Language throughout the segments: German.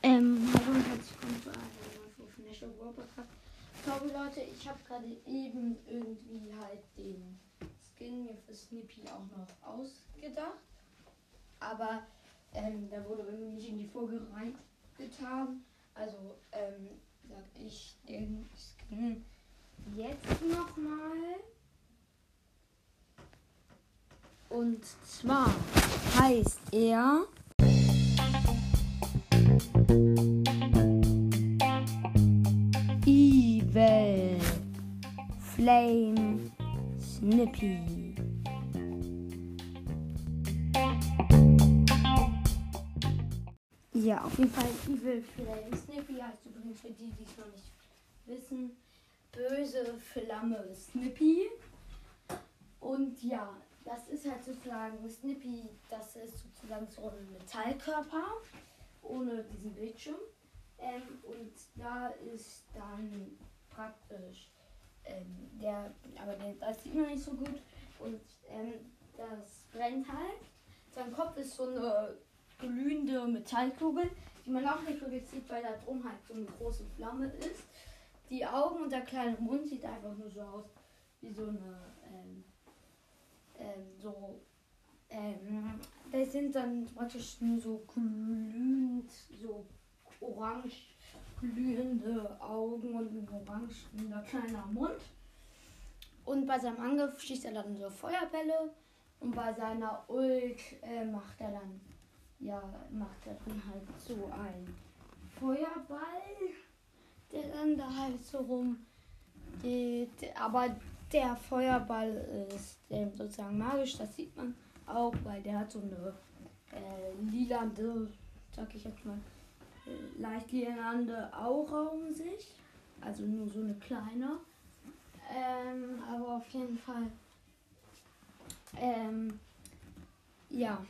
Ähm, hallo und herzlich willkommen zu einer neuen Folge von National World Podcast. Sorry Leute, ich habe gerade eben irgendwie halt den Skin mir für Snippy auch noch ausgedacht. Aber ähm, da wurde irgendwie nicht in die Folge reingetan. Also ähm, sag ich den Skin jetzt nochmal. Und zwar heißt er Evil Flame Snippy. Ja, auf jeden Fall Evil Flame Snippy heißt übrigens für die, die es noch nicht wissen, böse Flamme Snippy. Und ja, das ist halt sozusagen Snippy, das ist sozusagen so ein Metallkörper ohne diesen Bildschirm. Ähm, und da ist dann praktisch ähm, der, aber der, das sieht man nicht so gut und ähm, das brennt halt. Sein Kopf ist so eine glühende Metallkugel, die man auch nicht wirklich sieht, weil da drum halt so eine große Flamme ist. Die Augen und der kleine Mund sieht einfach nur so aus wie so eine ähm, ähm, so ähm, das sind dann praktisch nur so glühend, so orange glühende Augen und ein orange kleiner Mund. Und bei seinem Angriff schießt er dann so Feuerbälle und bei seiner Ult äh, macht er dann, ja, macht er dann halt so ein Feuerball, der dann da halt so rum geht. Aber der Feuerball ist äh, sozusagen magisch, das sieht man auch, weil der hat so eine äh, lilande, sag ich jetzt mal, äh, leicht lilande Aura um sich. Also nur so eine kleine. Ähm, aber auf jeden Fall. Ähm, ja.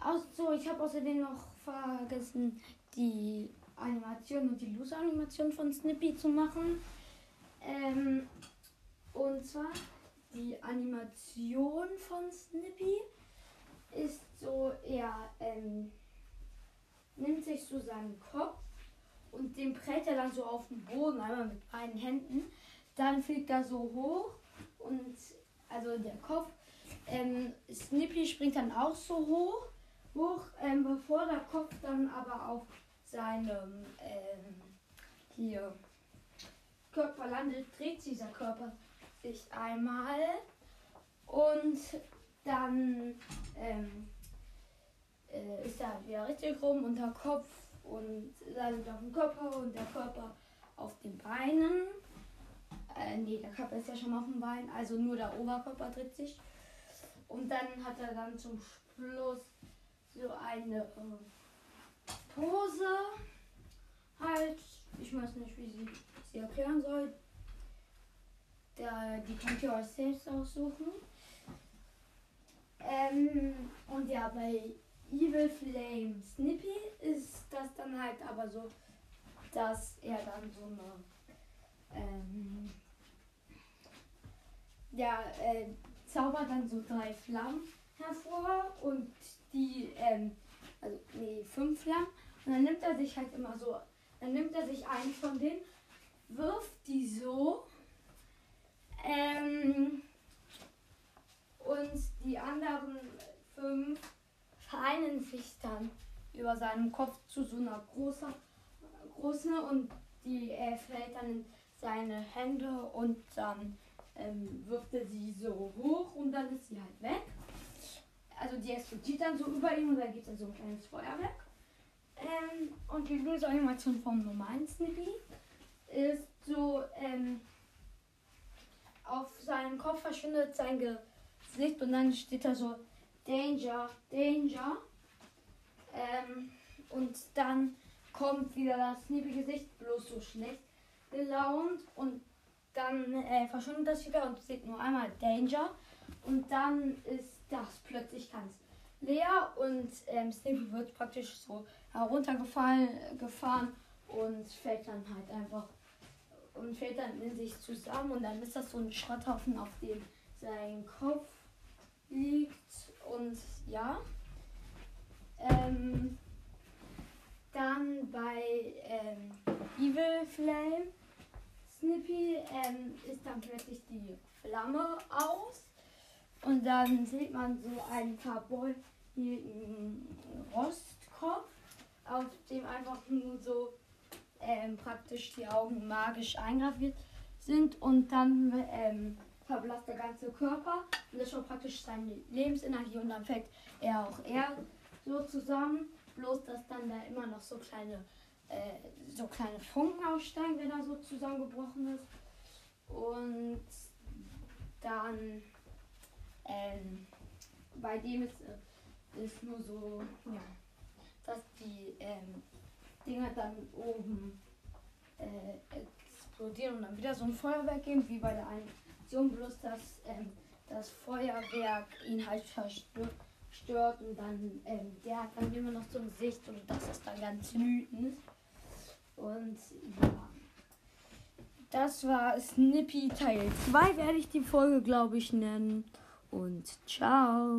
Auch so, ich habe außerdem noch vergessen, die Animation und die Loose-Animation von Snippy zu machen. Ähm, und zwar die Animation von Snippy ist so, er ähm, nimmt sich so seinen Kopf und den prellt er dann so auf den Boden, einmal mit beiden Händen. Dann fliegt er so hoch und also der Kopf. Ähm, Snippy springt dann auch so hoch, hoch, ähm, bevor der Kopf dann aber auf seinem ähm, hier Körper landet, dreht sich dieser Körper sich einmal und dann ähm, äh, ist er wieder richtig rum und der Kopf und landet auf dem Körper und der Körper auf den Beinen. Äh, nee, der Körper ist ja schon auf dem Bein, also nur der Oberkörper dreht sich. Und dann hat er dann zum Schluss so eine äh, Pose. Halt, ich weiß nicht, wie sie sie erklären soll. Der, die könnt ihr euch selbst aussuchen. Ähm, und ja, bei Evil Flame Snippy ist das dann halt aber so, dass er dann so eine ähm, ja, äh, zaubert dann so drei Flammen hervor und die, ähm, also nee, fünf Flammen. Und dann nimmt er sich halt immer so, dann nimmt er sich einen von denen, wirft die so ähm, und die anderen fünf dann über seinem Kopf zu so einer großen, großen und die äh, fällt dann in seine Hände und dann ähm, wirft er sie so hoch und dann ist sie halt weg. Also die explodiert dann so über ihm und da gibt es so ein kleines Feuerwerk. Ähm, und die Löseanimation vom normalen Snippy ist so, ähm, auf seinem Kopf verschwindet sein Gesicht und dann steht da so Danger, Danger. Ähm, und dann kommt wieder das Snippy-Gesicht, bloß so schlecht gelaunt. Und dann äh, verschwindet das wieder und steht nur einmal Danger. Und dann ist das plötzlich ganz leer und ähm, Snippy wird praktisch so heruntergefallen gefahren und fällt dann halt einfach und fällt dann in sich zusammen. Und dann ist das so ein Schrotthaufen, auf dem sein Kopf liegt. Und ja. Ähm, dann bei ähm, Evil Flame. Snippy ähm, ist dann plötzlich die Flamme aus. Und dann sieht man so einen verbeulten Rostkopf, auf dem einfach nur so ähm, praktisch die Augen magisch eingraviert sind. Und dann ähm, verblasst der ganze Körper und das ist schon praktisch seine Lebensenergie. Und dann fällt er auch er so zusammen, bloß dass dann da immer noch so kleine äh, so kleine Funken aussteigen, wenn er so zusammengebrochen ist. Und dann ähm, bei dem ist, äh, ist nur so, ja, dass die ähm, Dinger dann oben äh, explodieren und dann wieder so ein Feuerwerk geben, wie bei der einen Aktion, bloß dass ähm, das Feuerwerk ihn halt verstört und dann ähm, der hat dann immer noch so ein Gesicht und das ist dann ganz wütend. Und ja. Das war Snippy Teil 2, werde ich die Folge, glaube ich, nennen. Und ciao.